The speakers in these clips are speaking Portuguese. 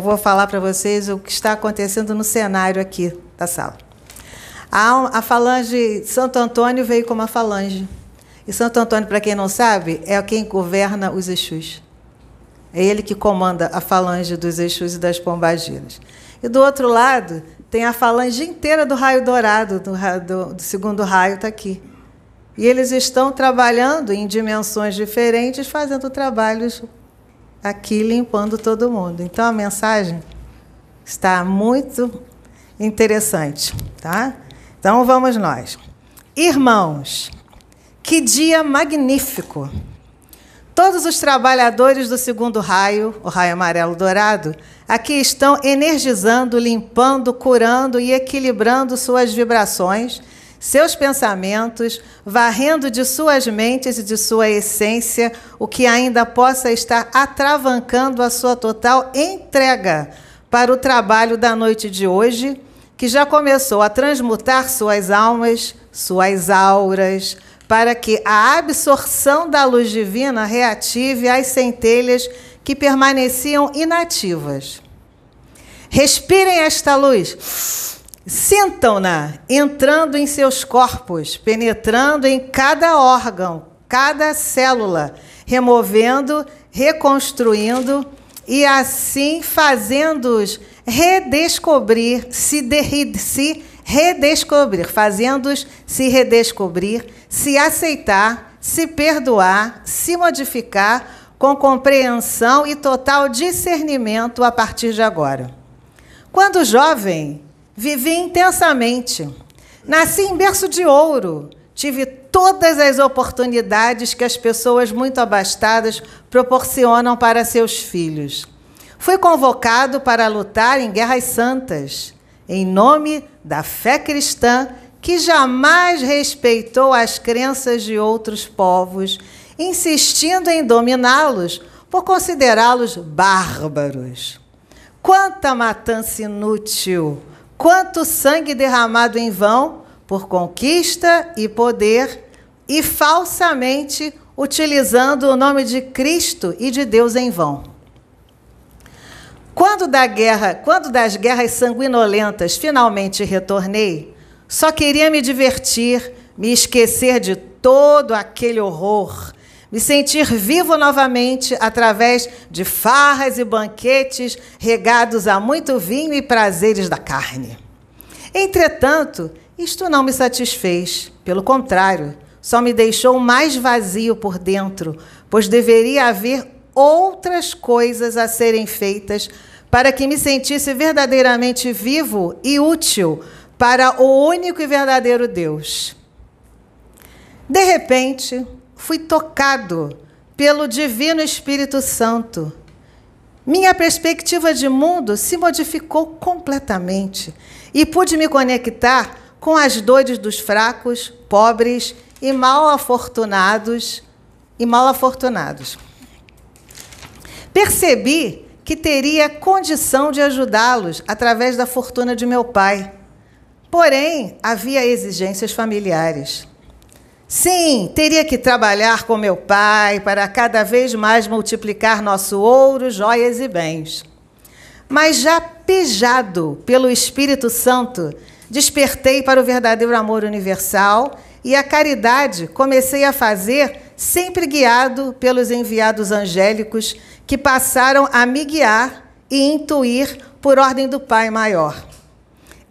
eu vou falar para vocês o que está acontecendo no cenário aqui da sala. A, a falange Santo Antônio veio como uma falange. E Santo Antônio, para quem não sabe, é quem governa os Exus. É ele que comanda a falange dos Exus e das Pombagiras. E do outro lado, tem a falange inteira do raio dourado, do, do, do segundo raio está aqui. E eles estão trabalhando em dimensões diferentes, fazendo trabalhos aqui, limpando todo mundo. Então a mensagem está muito interessante. Tá? Então vamos nós. Irmãos, que dia magnífico! Todos os trabalhadores do segundo raio, o raio amarelo dourado, aqui estão energizando, limpando, curando e equilibrando suas vibrações, seus pensamentos, varrendo de suas mentes e de sua essência o que ainda possa estar atravancando a sua total entrega para o trabalho da noite de hoje, que já começou a transmutar suas almas, suas auras, para que a absorção da luz divina reative as centelhas que permaneciam inativas. Respirem esta luz. Sintam-na entrando em seus corpos, penetrando em cada órgão, cada célula, removendo, reconstruindo e assim fazendo-os redescobrir, se, de, se redescobrir, fazendo-os se redescobrir, se aceitar, se perdoar, se modificar com compreensão e total discernimento a partir de agora. Quando jovem, vivi intensamente. Nasci em berço de ouro. Tive todas as oportunidades que as pessoas muito abastadas proporcionam para seus filhos. Fui convocado para lutar em guerras santas em nome da fé cristã que jamais respeitou as crenças de outros povos, insistindo em dominá-los por considerá-los bárbaros. Quanta matança inútil, quanto sangue derramado em vão por conquista e poder e falsamente utilizando o nome de Cristo e de Deus em vão. Quando da guerra, quando das guerras sanguinolentas finalmente retornei, só queria me divertir, me esquecer de todo aquele horror, me sentir vivo novamente através de farras e banquetes regados a muito vinho e prazeres da carne. Entretanto, isto não me satisfez, pelo contrário, só me deixou mais vazio por dentro, pois deveria haver outras coisas a serem feitas para que me sentisse verdadeiramente vivo e útil para o único e verdadeiro Deus. De repente, fui tocado pelo Divino Espírito Santo. Minha perspectiva de mundo se modificou completamente e pude me conectar com as dores dos fracos, pobres e mal afortunados e mal afortunados. Percebi que teria condição de ajudá-los através da fortuna de meu pai. Porém, havia exigências familiares. Sim, teria que trabalhar com meu pai para cada vez mais multiplicar nosso ouro, joias e bens. Mas já pejado pelo Espírito Santo, despertei para o verdadeiro amor universal e a caridade comecei a fazer, sempre guiado pelos enviados angélicos que passaram a me guiar e intuir por ordem do Pai maior.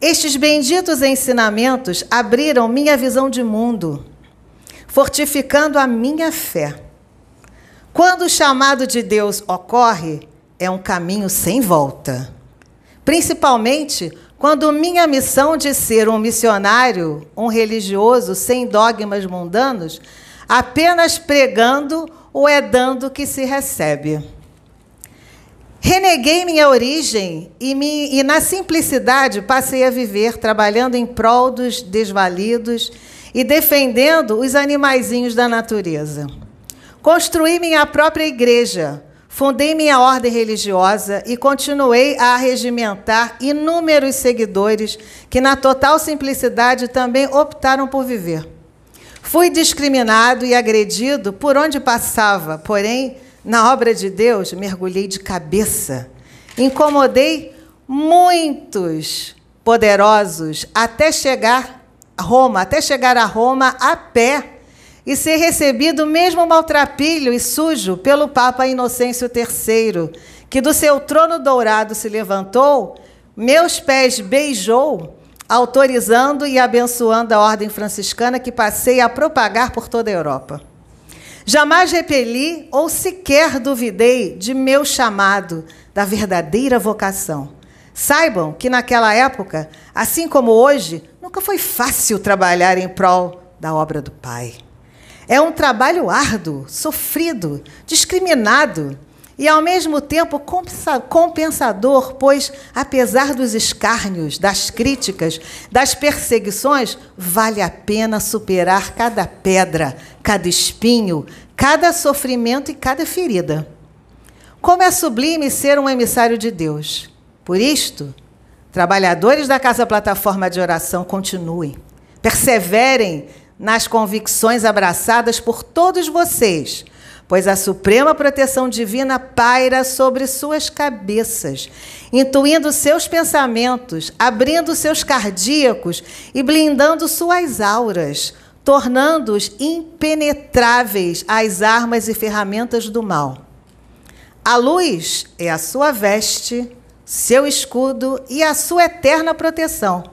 Estes benditos ensinamentos abriram minha visão de mundo, fortificando a minha fé. Quando o chamado de Deus ocorre, é um caminho sem volta. Principalmente quando minha missão de ser um missionário, um religioso sem dogmas mundanos, apenas pregando ou é dando que se recebe. Reneguei minha origem e, me, e, na simplicidade, passei a viver trabalhando em prol dos desvalidos e defendendo os animaizinhos da natureza. Construí minha própria igreja, fundei minha ordem religiosa e continuei a regimentar inúmeros seguidores que, na total simplicidade, também optaram por viver. Fui discriminado e agredido por onde passava, porém na obra de Deus, mergulhei de cabeça incomodei muitos poderosos até chegar Roma, até chegar a Roma a pé e ser recebido mesmo maltrapilho e sujo pelo Papa Inocêncio III, que do seu trono dourado se levantou, meus pés beijou, autorizando e abençoando a ordem franciscana que passei a propagar por toda a Europa. Jamais repeli ou sequer duvidei de meu chamado, da verdadeira vocação. Saibam que naquela época, assim como hoje, nunca foi fácil trabalhar em prol da obra do Pai. É um trabalho árduo, sofrido, discriminado e, ao mesmo tempo, compensador, pois, apesar dos escárnios, das críticas, das perseguições, vale a pena superar cada pedra, cada espinho, cada sofrimento e cada ferida. Como é sublime ser um emissário de Deus. Por isto, trabalhadores da Casa Plataforma de Oração, continuem, perseverem nas convicções abraçadas por todos vocês, pois a suprema proteção divina paira sobre suas cabeças, intuindo seus pensamentos, abrindo seus cardíacos e blindando suas auras, tornando-os impenetráveis às armas e ferramentas do mal. A luz é a sua veste, seu escudo e a sua eterna proteção.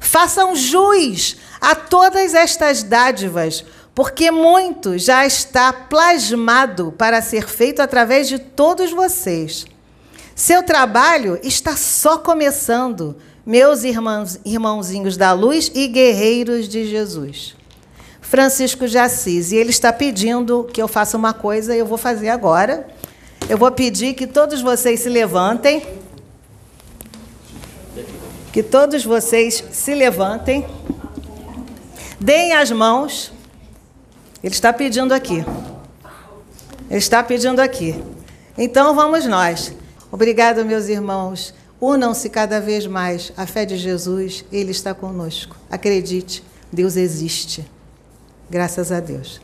Façam jus a todas estas dádivas, porque muito já está plasmado para ser feito através de todos vocês. Seu trabalho está só começando, meus irmãos, irmãozinhos da luz e guerreiros de Jesus. Francisco de Assis, e ele está pedindo que eu faça uma coisa, eu vou fazer agora. Eu vou pedir que todos vocês se levantem. Que todos vocês se levantem. Deem as mãos. Ele está pedindo aqui. Ele está pedindo aqui. Então vamos nós. Obrigado, meus irmãos. Unam-se cada vez mais à fé de Jesus, Ele está conosco. Acredite, Deus existe. Graças a Deus.